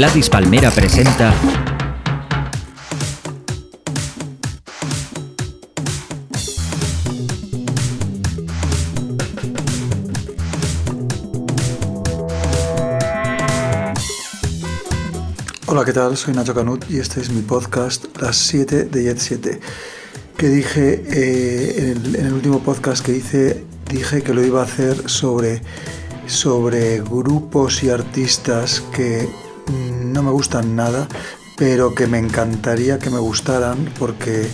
Gladys Palmera presenta Hola, ¿qué tal? Soy Nacho Canut y este es mi podcast Las 7 de Jet 7. Que dije eh, en, el, en, el, último podcast que hice, dije que lo iba a hacer sobre, sobre grupos y artistas que no me gustan nada, pero que me encantaría que me gustaran porque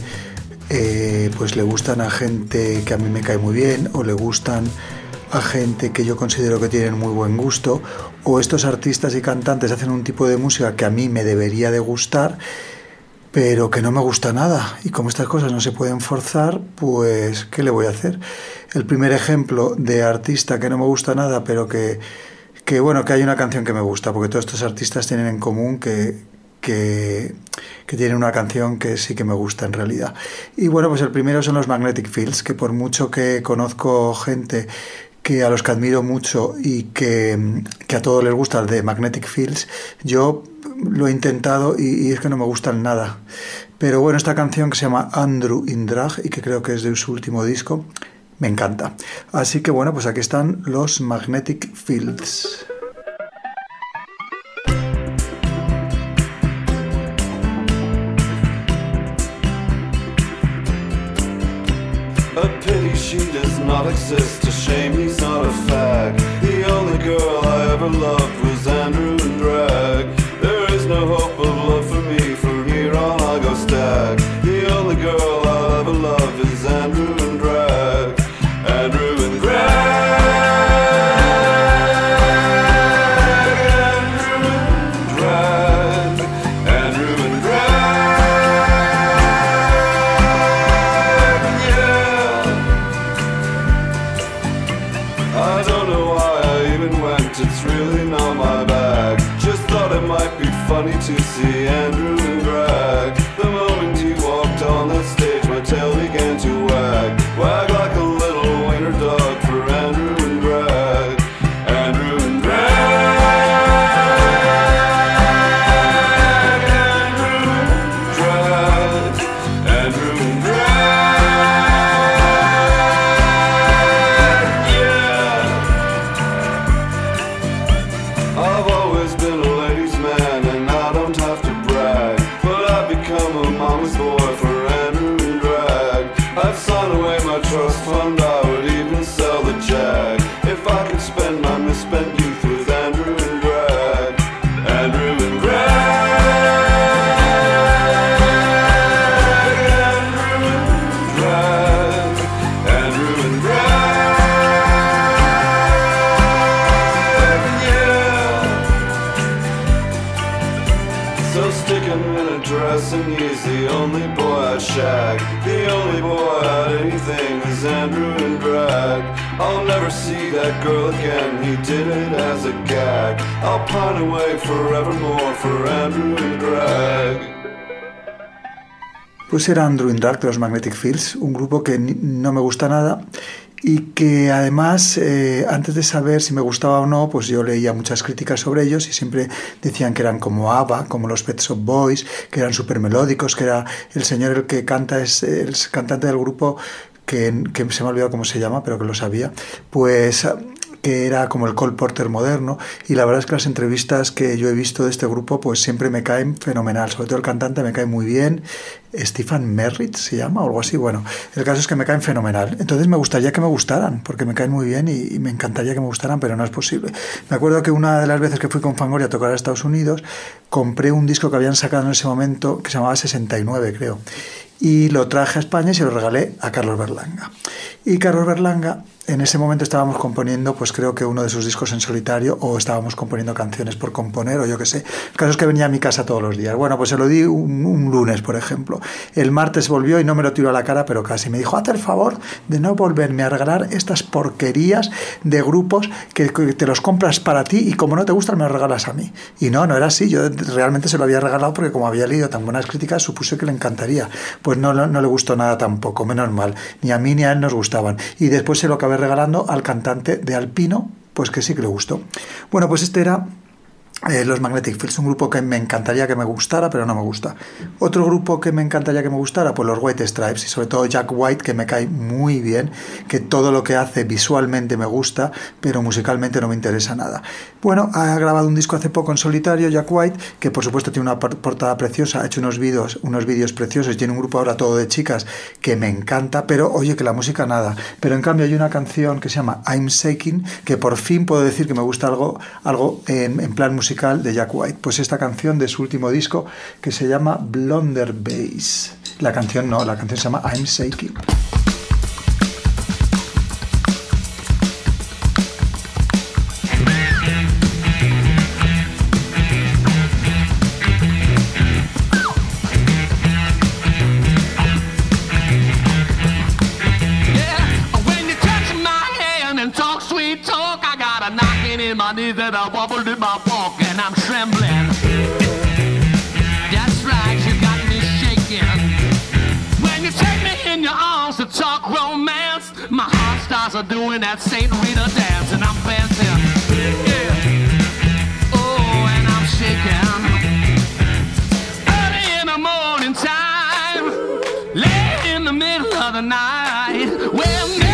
eh, pues le gustan a gente que a mí me cae muy bien o le gustan a gente que yo considero que tienen muy buen gusto o estos artistas y cantantes hacen un tipo de música que a mí me debería de gustar pero que no me gusta nada y como estas cosas no se pueden forzar pues ¿qué le voy a hacer? El primer ejemplo de artista que no me gusta nada pero que, que bueno que hay una canción que me gusta porque todos estos artistas tienen en común que, que, que, tiene una canción que sí que me gusta en realidad. Y bueno, pues el primero son los Magnetic Fields, que por mucho que conozco gente que a los que admiro mucho y que, que, a todos les gusta el de Magnetic Fields, yo lo he intentado y, y, es que no me gustan nada. Pero bueno, esta canción que se llama Andrew Indrag y que creo que es de su último disco, me encanta. Así que bueno, pues aquí están los Magnetic Fields. Exist. Era Andrew Indrag de los Magnetic Fields, un grupo que no me gusta nada y que además eh, antes de saber si me gustaba o no, pues yo leía muchas críticas sobre ellos y siempre decían que eran como ABBA, como los Pet Shop Boys, que eran súper melódicos, que era el señor el que canta, es el cantante del grupo que, que se me ha olvidado cómo se llama, pero que lo sabía, pues que era como el Cole Porter moderno y la verdad es que las entrevistas que yo he visto de este grupo pues siempre me caen fenomenal, sobre todo el cantante me cae muy bien, Stephen Merritt se llama o algo así, bueno, el caso es que me caen fenomenal, entonces me gustaría que me gustaran porque me caen muy bien y, y me encantaría que me gustaran pero no es posible. Me acuerdo que una de las veces que fui con Fangoria a tocar a Estados Unidos compré un disco que habían sacado en ese momento que se llamaba 69 creo. Y lo traje a España y se lo regalé a Carlos Berlanga. Y Carlos Berlanga, en ese momento estábamos componiendo, pues creo que uno de sus discos en solitario, o estábamos componiendo canciones por componer, o yo qué sé. El caso es que venía a mi casa todos los días. Bueno, pues se lo di un, un lunes, por ejemplo. El martes volvió y no me lo tiró a la cara, pero casi. Me dijo, hazte el favor de no volverme a regalar estas porquerías de grupos que, que te los compras para ti y como no te gustan, me los regalas a mí. Y no, no era así. Yo realmente se lo había regalado porque como había leído tan buenas críticas, supuse que le encantaría pues no, no, no, le gustó nada tampoco, menos mal. Ni a mí ni a él nos gustaban. Y después se lo acabé regalando al cantante de Alpino, pues que sí que le gustó. Bueno, pues este era eh, los Magnetic Fields, un grupo que me encantaría que me gustara, pero no me gusta. Otro grupo que me encantaría que me gustara, pues los White Stripes, y sobre todo Jack White, que me cae muy bien, que todo lo que hace visualmente me gusta, pero musicalmente no me interesa nada. Bueno, ha grabado un disco hace poco en solitario, Jack White, que por supuesto tiene una portada preciosa, ha hecho unos vídeos, unos vídeos preciosos, tiene un grupo ahora todo de chicas que me encanta, pero oye que la música nada. Pero en cambio hay una canción que se llama I'm Shaking, que por fin puedo decir que me gusta algo, algo en, en plan musical musical de Jack White. Pues esta canción de su último disco que se llama Blunder Bass. La canción no, la canción se llama I'm Shaking. My that I wobbled in my walk and I'm trembling. That's right, you got me shaking. When you take me in your arms to talk romance, my heart starts a doing that Saint Rita dance and I'm dancing. Yeah. Oh, and I'm shaking. Early in the morning time, late in the middle of the night, whenever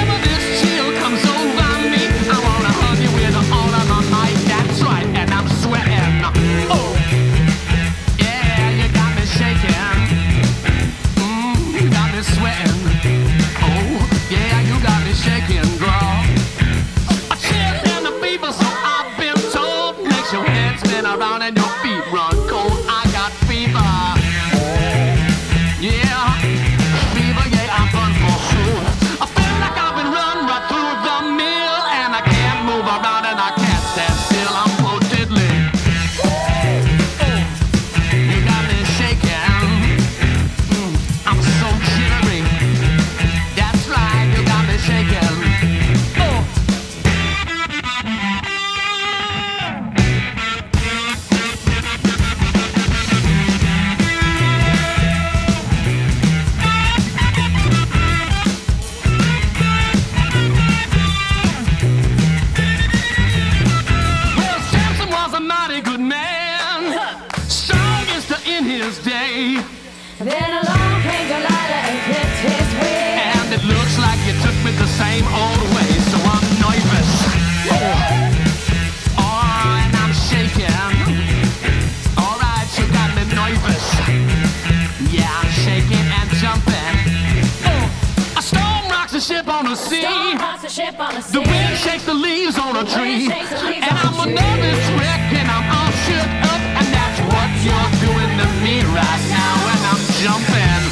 the ship on the sea. The wind shakes the leaves on a tree. shakes the leaves And I'm a nervous wreck and I'm all shook up. And that's what you're doing to me right now. And I'm jumping.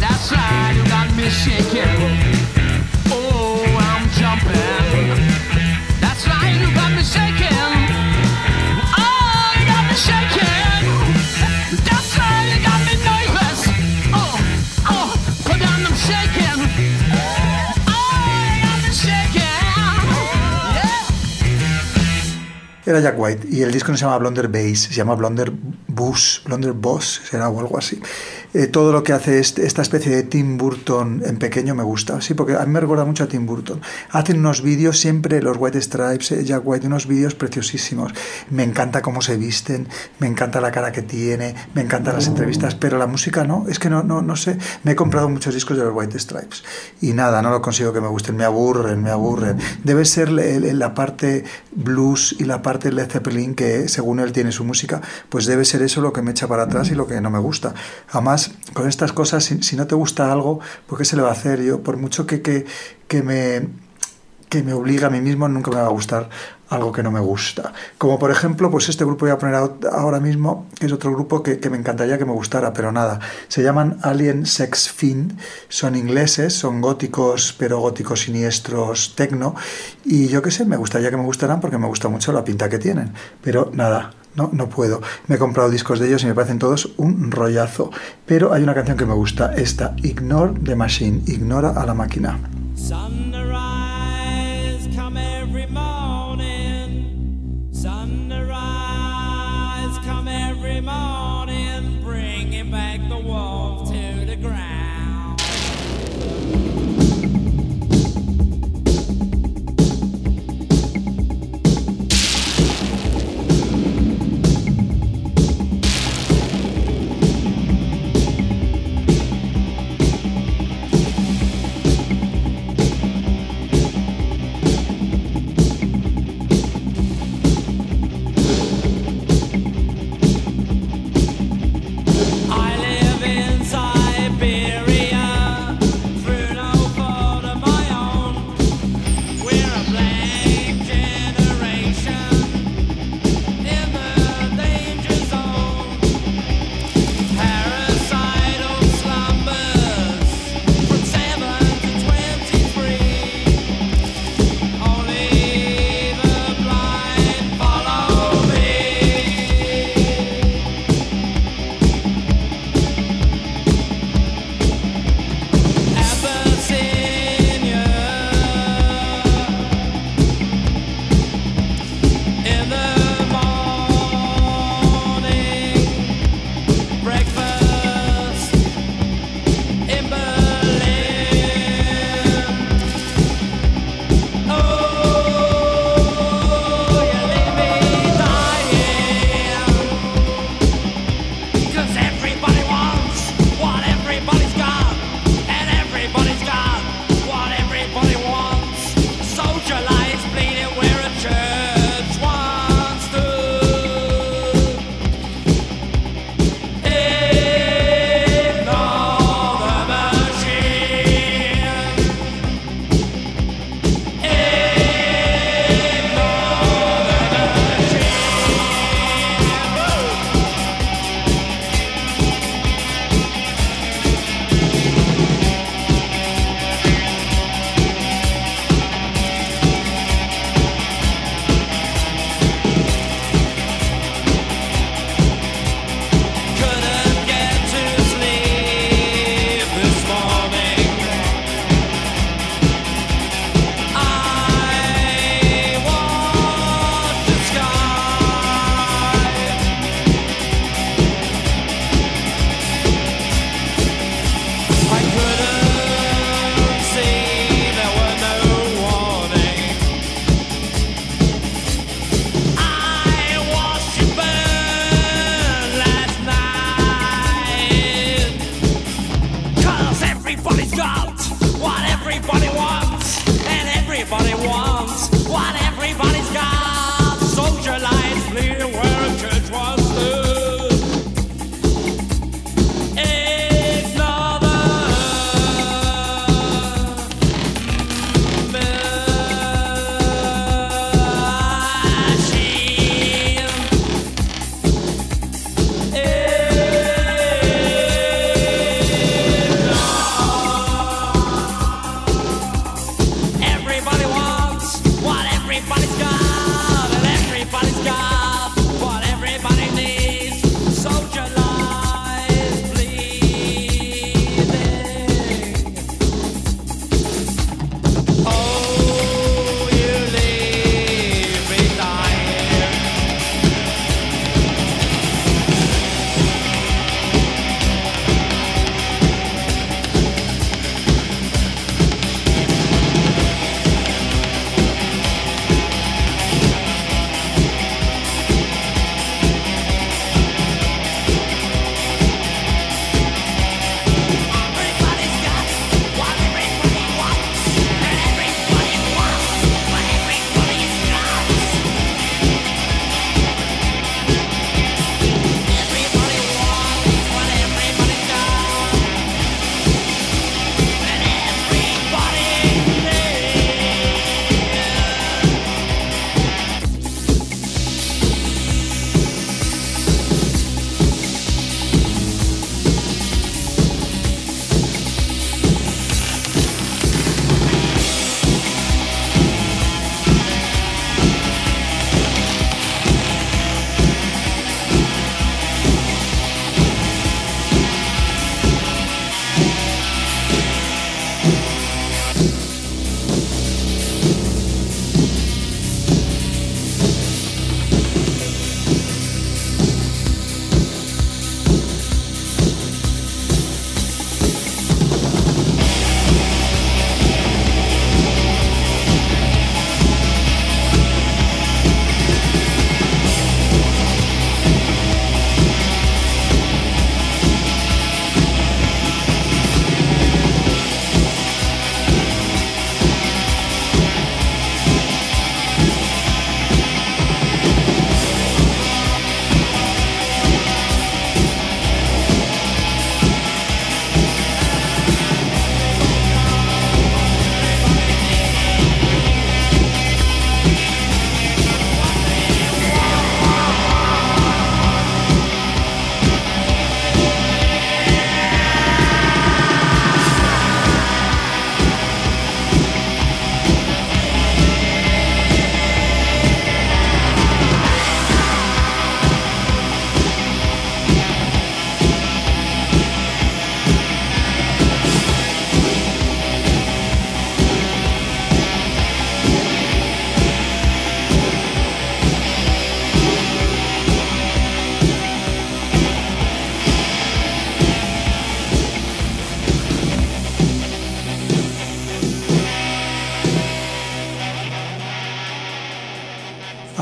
That's right, you got me shaking. Era Jack White y el disco no se llama Blonder Bass, se llama Blonder Bus, Blonder Boss, será o algo así. Eh, todo lo que hace este- esta especie de Tim Burton en pequeño me gusta, sí, porque a mí me recuerda mucho a Tim Burton. Hacen unos vídeos siempre, los White Stripes, eh, Jack White, unos vídeos preciosísimos. Me encanta cómo se visten, me encanta la cara que tiene, me encantan las entrevistas, pero la música no, es que no, no, no sé. Me he comprado muchos discos de los White Stripes y nada, no lo consigo que me gusten, me aburren, me aburren. Debe ser la parte blues y la parte Led Zeppelin que según él tiene su música, pues debe ser eso lo que me echa para atrás y lo que no me gusta. Además, con estas cosas, si, no te gusta algo, pues ¿qué se le va a hacer? Yo, por mucho que, que, que me que me obliga a mí mismo, nunca me va a gustar algo que no me gusta. Como por ejemplo, pues este grupo voy a poner ahora- ahora mismo, que es otro grupo que, que me encantaría que me gustara, pero nada. Se llaman Alien Sex Fiend, son ingleses, son góticos, pero góticos siniestros, tecno, y yo qué sé, me gustaría que me gustaran porque me gusta mucho la pinta que tienen, pero nada. No, no puedo. Me he comprado discos de ellos y me parecen todos un rollazo. Pero hay una canción que me gusta, esta, Ignore the Machine, ignora a la máquina.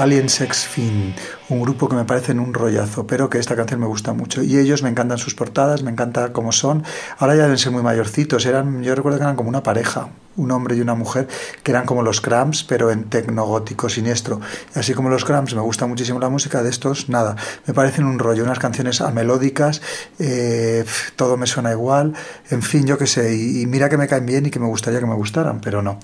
Alien Sex Fiend, un grupo que me parecen un rollazo, pero que esta canción me gusta mucho. Y ellos me encantan sus portadas, me encanta cómo son. Ahora ya deben ser muy mayorcitos, eran, yo recuerdo que eran como una pareja, un hombre y una mujer, que eran como los Cramps, pero en tecnogótico siniestro. Y así como los Cramps, me gusta muchísimo la música de estos, nada, me parecen un rollo, unas canciones amelódicas, eh, todo me suena igual, en fin, yo qué sé, y, y mira que me caen bien y que me gustaría que me gustaran, pero no.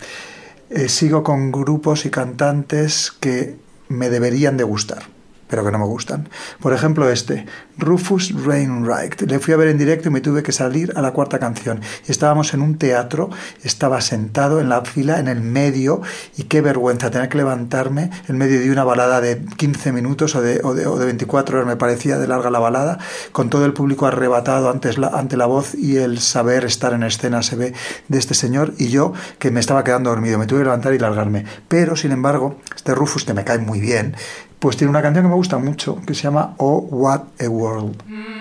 Eh, sigo con grupos y cantantes que me deberían de gustar, pero que no me gustan. Por ejemplo, este, Rufus Wainwright. Le fui a ver en directo y me tuve que salir a la cuarta canción. Estábamos en un teatro, estaba sentado en la fila, en el medio, y qué vergüenza tener que levantarme en medio de una balada de 15 minutos o de, o de, o de 24 horas, me parecía de larga la balada, con todo el público arrebatado la, ante la voz y el saber estar en escena se ve de este señor, y yo que me estaba quedando dormido, me tuve que levantar y largarme. Pero, sin embargo, este Rufus, que me cae muy bien, pues tiene una canción que me gusta mucho, que se llama Oh What a World.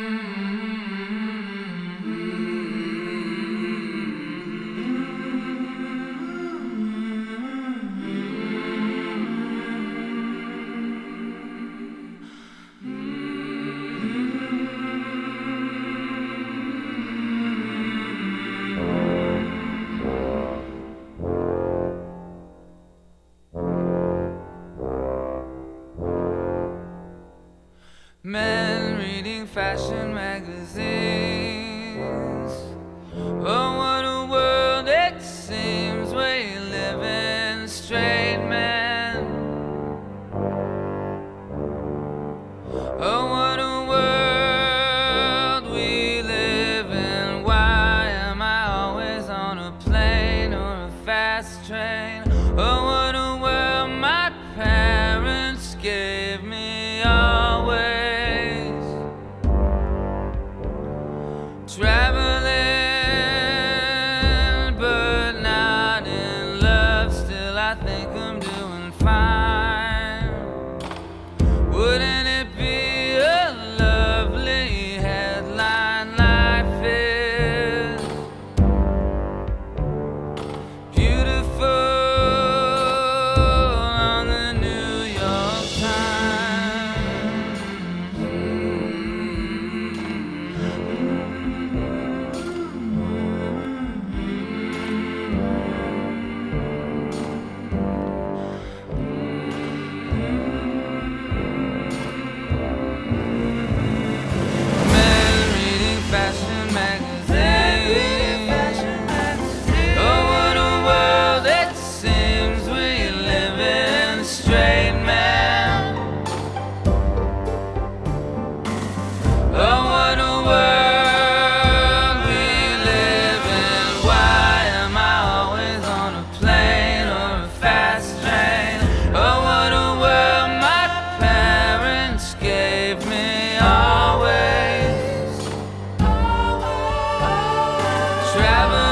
travel.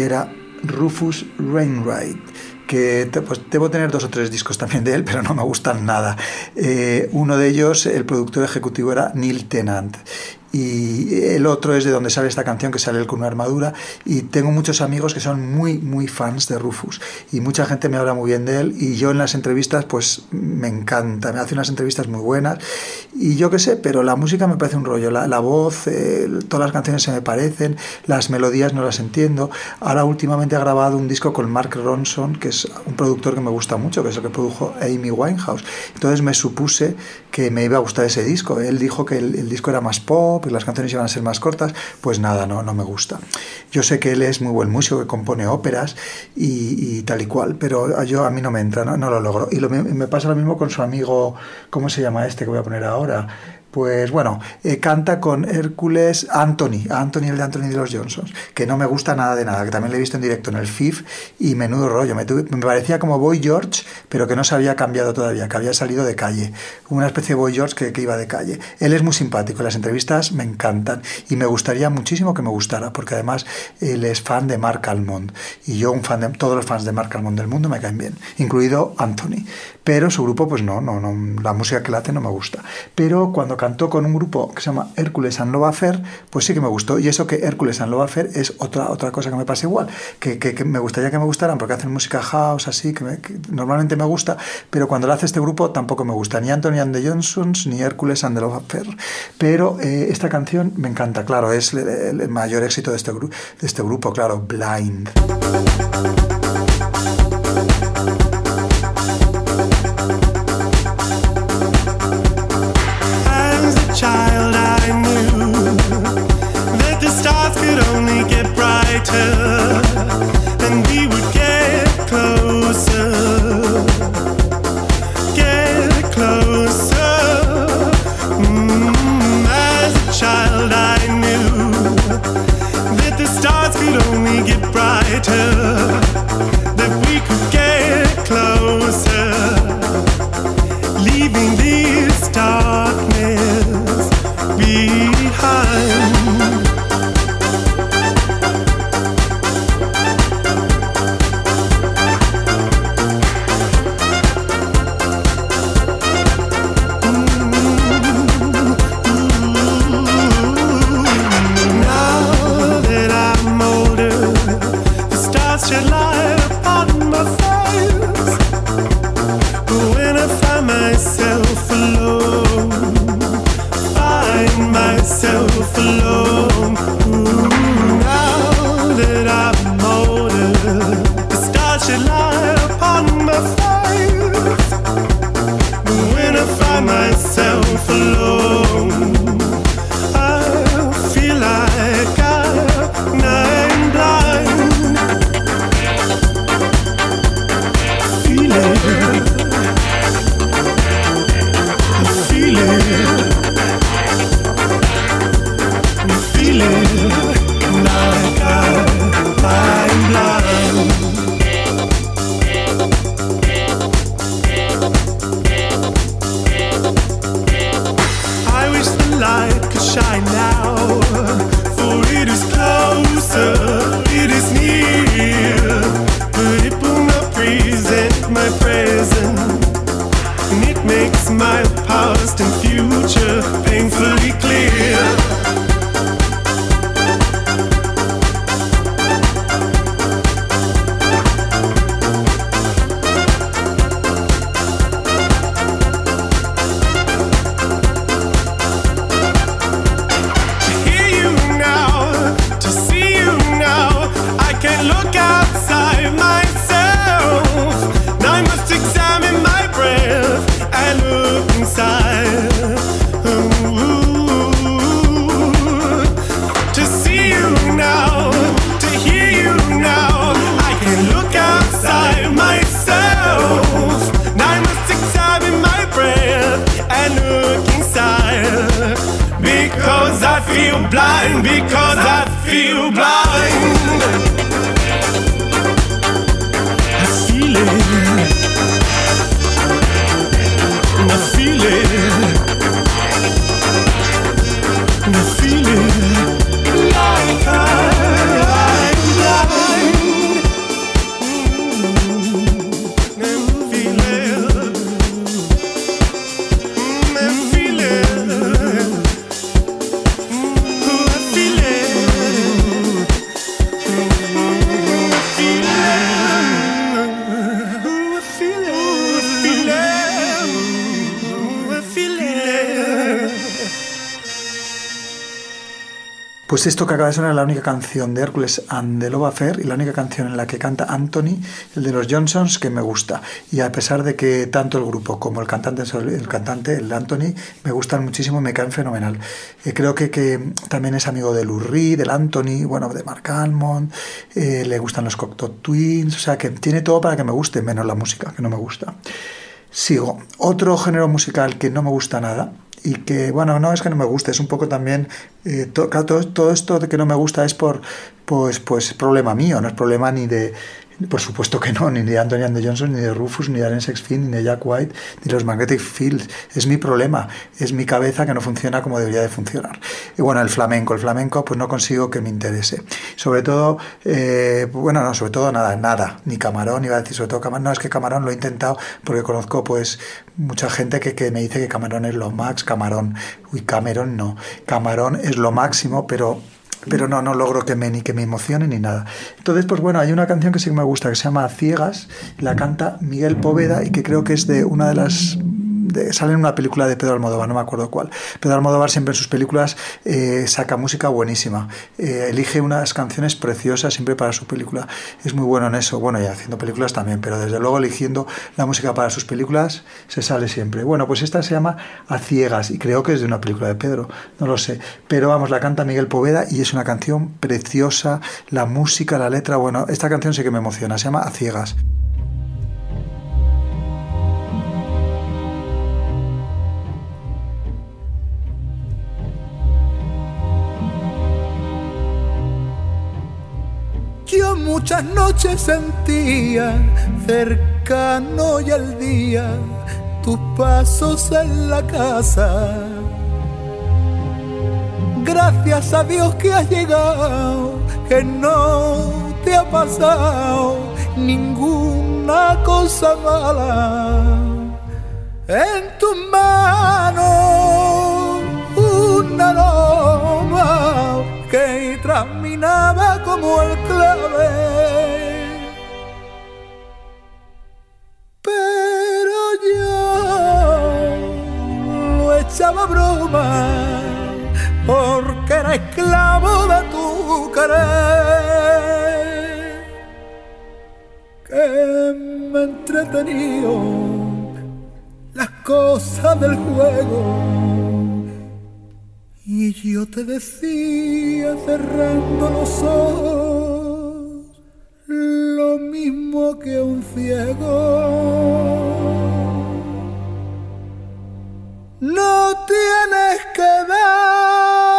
Era Rufus Wainwright que pues, debo tener dos o tres discos también de él, pero no me gustan nada. Eh, uno de ellos, el productor ejecutivo era Neil Tennant. Y el otro es de donde sale esta canción, que sale él con una armadura. Y tengo muchos amigos que son muy, muy fans de Rufus. Y mucha gente me habla muy bien de él. Y yo en las entrevistas, pues me encanta. Me hace unas entrevistas muy buenas. Y yo qué sé, pero la música me parece un rollo. La, la voz, eh, todas las canciones se me parecen. Las melodías no las entiendo. Ahora últimamente ha grabado un disco con Mark Ronson, que es un productor que me gusta mucho, que es el que produjo Amy Winehouse. Entonces me supuse que me iba a gustar ese disco. Él dijo que el, el disco era más pop y las canciones iban a ser más cortas. Pues nada, no, no me gusta. Yo sé que él es muy buen músico, que compone óperas y, tal y cual, pero yo a mí no me entra, no, no lo logro. Y me pasa lo mismo con su amigo, ¿cómo se llama este que voy a poner ahora? Pues bueno, eh, canta con Hércules Anthony, Anthony el de Anthony de los Johnsons, que no me gusta nada de nada, que también le he visto en directo en el FIF y menudo rollo. Me, parecía como Boy George, pero que no se había cambiado todavía, que había salido de calle. Una especie de Boy George que, que iba de calle. Él es muy simpático, las entrevistas me encantan y me gustaría muchísimo que me gustara, porque además él es fan de Mark Almond y yo un fan de todos los fans de Mark Almond del mundo me caen bien, incluido Anthony. Pero su grupo, pues no, no, no, la música que le hace no me gusta. Pero cuando cantó con un grupo que se llama Hércules and Love Affair, pues sí que me gustó. Y eso que Hércules and Love Affair es otra, otra cosa que me pasa igual, que, que- me gustaría que me gustaran porque hacen música house así, que, me- que normalmente me gusta, pero cuando lo hace este grupo tampoco me gusta, ni Anthony and the Johnsons, ni Hércules and the Love Affair. Pero eh, esta canción me encanta, claro, es el, el mayor éxito de este, de este grupo, claro, Blind. Brighter, feel blind, because I feel blind. I feel it. Pues esto que acaba de sonar es la única canción de Hércules and the Love Affair y la única canción en la que canta Anthony, el de los Johnsons, que me gusta. Y a pesar de que tanto el grupo como el cantante, el cantante, el Anthony, me gustan muchísimo, me caen fenomenal. Eh, creo que, que, también es amigo de Lou Reed, del Anthony, bueno, de Mark Almond, eh, le gustan los Cocteau Twins, o sea que tiene todo para que me guste, menos la música, que no me gusta. Sigo. Otro género musical que no me gusta nada y que, bueno, no es que no me guste, es un poco también, eh, todo, todo esto de que no me gusta es por, pues, pues problema mío, no es problema ni de, por supuesto que no, ni de Anthony and Johnson, ni de Rufus, ni de Aaron Sexfield, ni de Jack White, ni los Magnetic Fields, es mi problema, es mi cabeza que no funciona como debería de funcionar. Y bueno, el flamenco, el flamenco pues no consigo que me interese. Sobre todo, eh, bueno, no, sobre todo nada, nada, ni Camarón, iba a decir sobre todo Camarón, no, es que Camarón lo he intentado porque conozco pues mucha gente que, que me dice que Camarón es lo max, Camarón, uy, Cameron no, Camarón es lo máximo, pero pero no, no logro que me, ni que me emocione ni nada. Entonces, pues bueno, hay una canción que sí que me gusta, que se llama Ciegas, la canta Miguel Poveda y que creo que es de una de las... De, sale en una película de Pedro Almodóvar, no me acuerdo cuál. Pedro Almodóvar siempre en sus películas eh, saca música buenísima. Eh, elige unas canciones preciosas siempre para su película. Es muy bueno en eso. Bueno, y haciendo películas también, pero desde luego eligiendo la música para sus películas se sale siempre. Bueno, pues esta se llama A Ciegas y creo que es de una película de Pedro, no lo sé. Pero vamos, la canta Miguel Poveda y es una canción preciosa. La música, la letra, bueno, esta canción sí que me emociona. Se llama A Ciegas. Yo muchas noches sentía cercano y al día tus pasos en la casa. Gracias a Dios que has llegado, que no te ha pasado ninguna cosa mala. En tus manos un aroma que traminaba como el clave. Pero yo lo echaba broma porque era esclavo de tu querer que me entretenido las cosas del juego y yo te decía cerrando los ojos lo mismo que un ciego no tienes que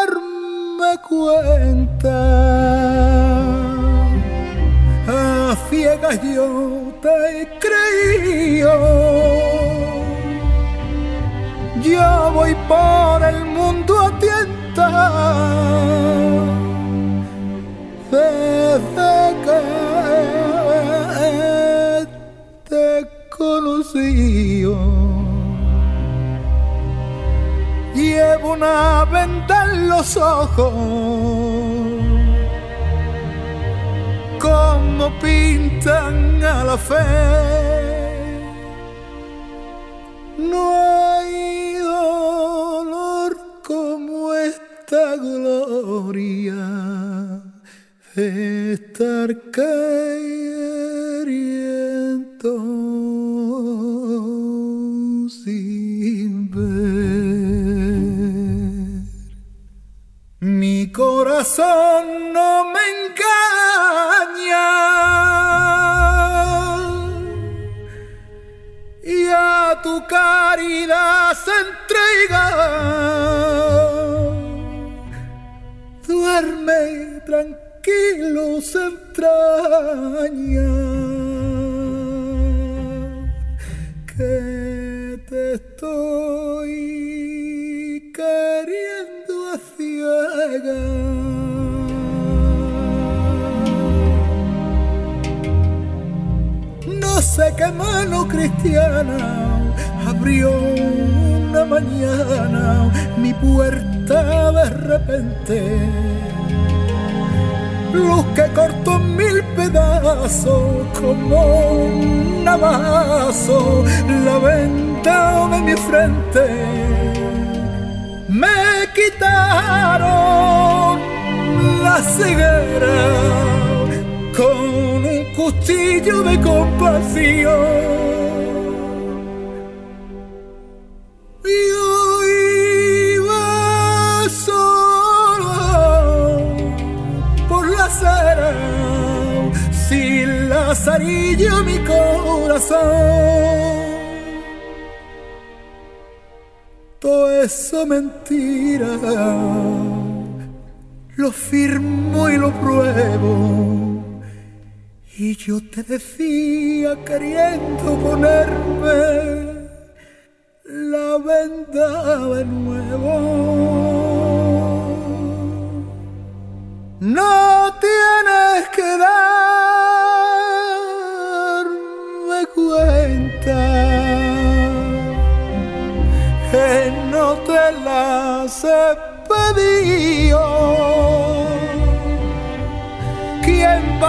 darme cuenta. A ciegas yo te he creído. Yo voy por el mundo a tientas. Desde que te conocí. Llevo una venda en los ojos, como pintan a la fe. No gloria de estar queriendo sin ver. Mi corazón no me engaña y a tu caridad se entrega. Duerme tranquilo, se entraña que te estoy queriendo a ciegas. No sé qué mano cristiana abrió mañana mi puerta de repente. Luz que cortó mil pedazos como un navazo la venta de mi frente. Me quitaron la ceguera con un cuchillo de compasión lazarillo mi corazón. Todo eso mentira, lo firmo y lo pruebo. Y yo te decía queriendo ponerme la venda de nuevo. No tienes que darme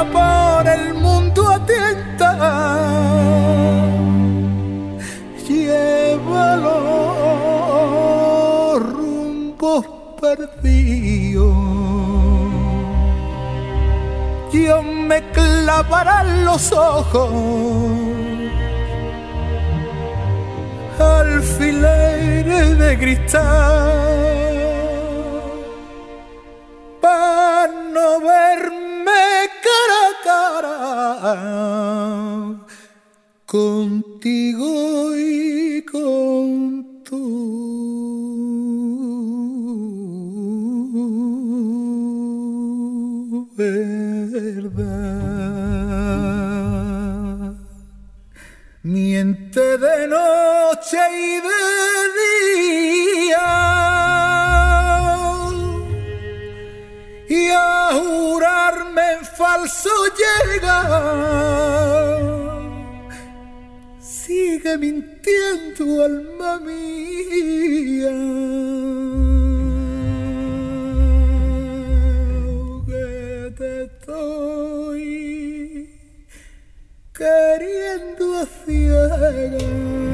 ¿Quién va por el mundo a tientas? lleva los rumbos perdidos. Dios me clavará los ojos alfileres de cristal contigo y con tu verdad. Miente de noche y de falso llega sigue mintiendo, alma mía. Te estoy queriendo a ciegas.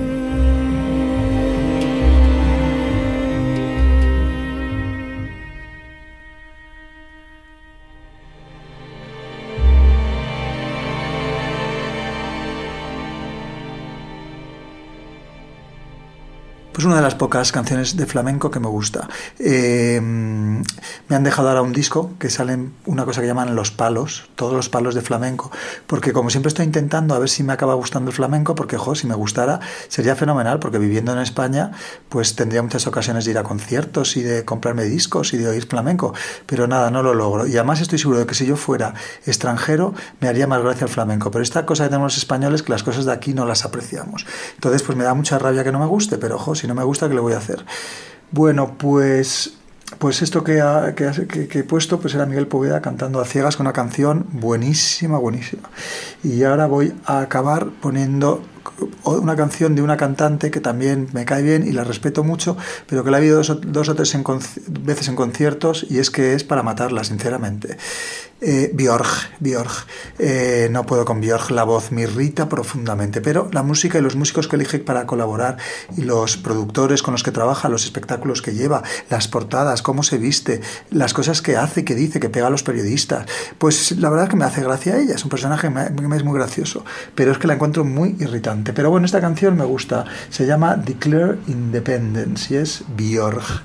Pues una de las pocas canciones de flamenco que me gusta. Eh, me han dejado ahora un disco que salen una cosa que llaman los palos, todos los palos de flamenco, porque como siempre estoy intentando a ver si me acaba gustando el flamenco, porque jo, si me gustara sería fenomenal, porque viviendo en España pues tendría muchas ocasiones de ir a conciertos y de comprarme discos y de oír flamenco, pero nada, no lo logro. Y además estoy seguro de que si yo fuera extranjero me haría más gracia el flamenco, pero esta cosa que tenemos los españoles que las cosas de aquí no las apreciamos. Entonces pues me da mucha rabia que no me guste, pero ojo, si no me gusta, ¿qué le voy a hacer? Bueno, pues pues esto que, que- que he puesto pues era Miguel Poveda cantando a ciegas con una canción buenísima, buenísima. Y ahora voy a acabar poniendo una canción de una cantante que también me cae bien y la respeto mucho, pero que la he habido dos, dos o tres en veces en conciertos y es que es para matarla, sinceramente. Eh, Björk, Björk. Eh, no puedo con Björk, la voz me irrita profundamente, pero la música y los músicos que elige para colaborar y los productores con los que trabaja, los espectáculos que lleva, las portadas, cómo se viste, las cosas que hace, que dice, que pega a los periodistas, pues la verdad que me hace gracia a ella, es un personaje que me es muy gracioso, pero es que la encuentro muy irritante. Pero bueno, esta canción me gusta, se llama Declare Independence y es Björk.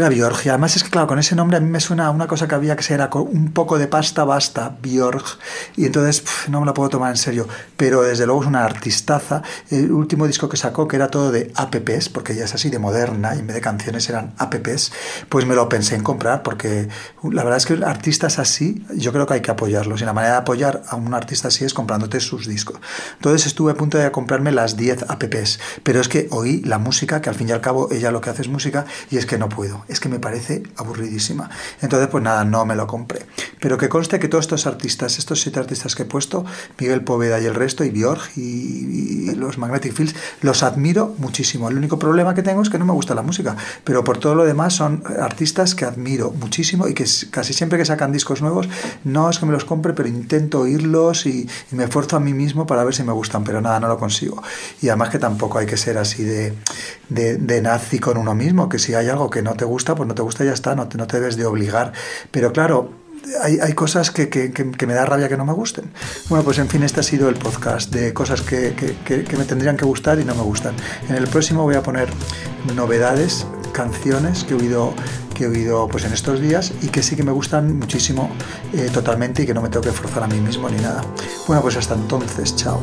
Era Björk. Y además es que, claro, con ese nombre a mí me suena a una cosa que había que ser con un poco de pasta basta, Björk. Y entonces pf, no me la puedo tomar en serio. Pero desde luego es una artistaza. El último disco que sacó, que era todo de apps, porque ya es así de moderna, y en vez de canciones eran apps, pues me lo pensé en comprar, porque la verdad es que artistas así, yo creo que hay que apoyarlos. Y la manera de apoyar a un artista así es comprándote sus discos. Entonces estuve a punto de comprarme las 10 apps. Pero es que oí la música, que al fin y al cabo ella lo que hace es música, y es que no puedo es que me parece aburridísima. Entonces, pues nada, no me lo compré. Pero que conste que todos estos artistas, estos siete artistas que he puesto, Miguel Poveda y el resto, y Björk y, los Magnetic Fields, los admiro muchísimo. El único problema que tengo es que no me gusta la música, pero por todo lo demás son artistas que admiro muchísimo y que casi siempre que sacan discos nuevos, no es que me los compre, pero intento oírlos y, me esfuerzo a mí mismo para ver si me gustan, pero nada, no lo consigo. Y además que tampoco hay que ser así de, de, de nazi con uno mismo, que si hay algo que no te pues no te gusta ya está, no te, no te debes de obligar. Pero claro, hay, hay, cosas que, que, que, me da rabia que no me gusten. Bueno, pues en fin, este ha sido el podcast de cosas que, que, me tendrían que gustar y no me gustan. En el próximo voy a poner novedades, canciones que he oído que he oído pues en estos días y que sí que me gustan muchísimo eh, totalmente y que no me tengo que forzar a mí mismo ni nada. Bueno, pues hasta entonces, chao.